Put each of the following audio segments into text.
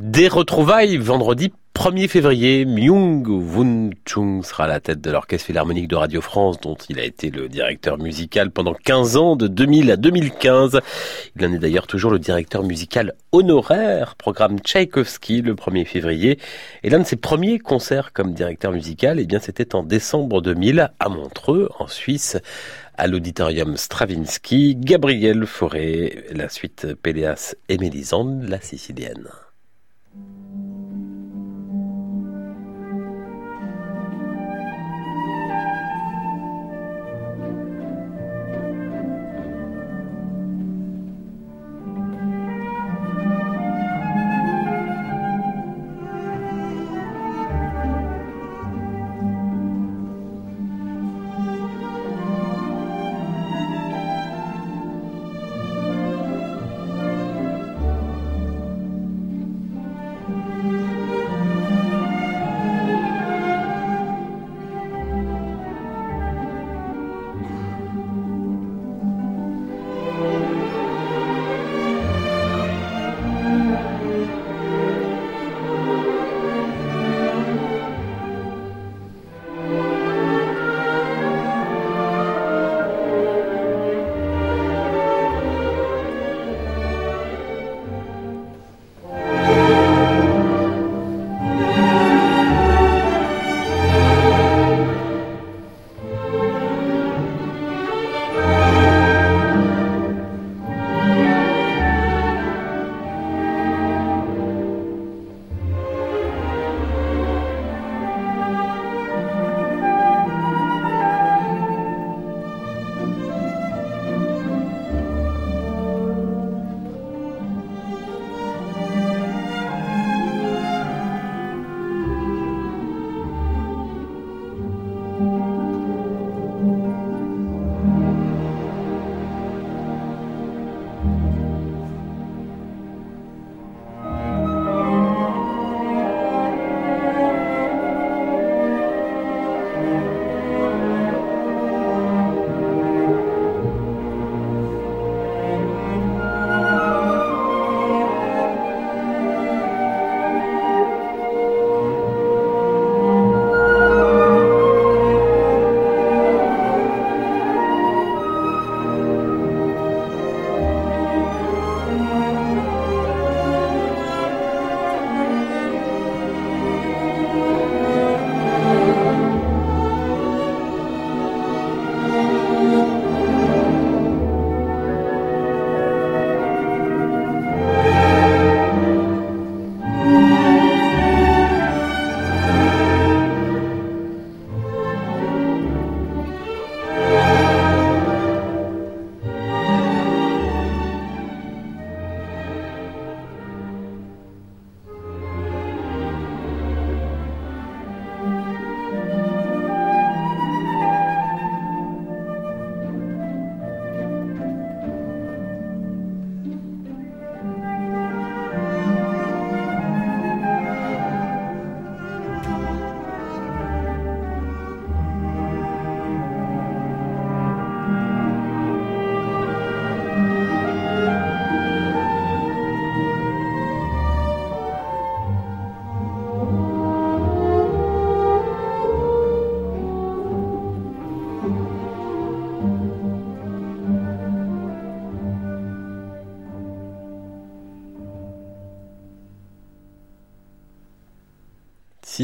Des retrouvailles vendredi 1er février, Myung Woon Chung sera à la tête de l'Orchestre Philharmonique de Radio France, dont il a été le directeur musical pendant 15 ans, de 2000 à 2015. Il en est d'ailleurs toujours le directeur musical honoraire, programme Tchaïkovski le 1er février. Et l'un de ses premiers concerts comme directeur musical, eh bien, c'était en décembre 2000 à Montreux, en Suisse, à l'auditorium Stravinsky, Gabriel Fauré, la suite Péléas et Mélisande, la sicilienne.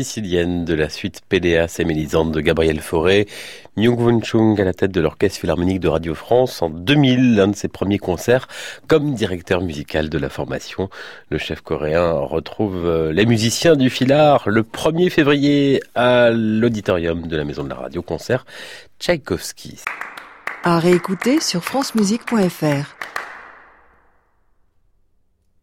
Sicilienne de la suite Péléas et de Gabriel Fauré. Myung Won Chung à la tête de l'Orchestre Philharmonique de Radio France en 2000, l'un de ses premiers concerts comme directeur musical de la formation. Le chef coréen retrouve euh, les musiciens du Philhar le 1er février à l'auditorium de la Maison de la Radio concert Tchaïkovski. À réécouter sur francemusique.fr.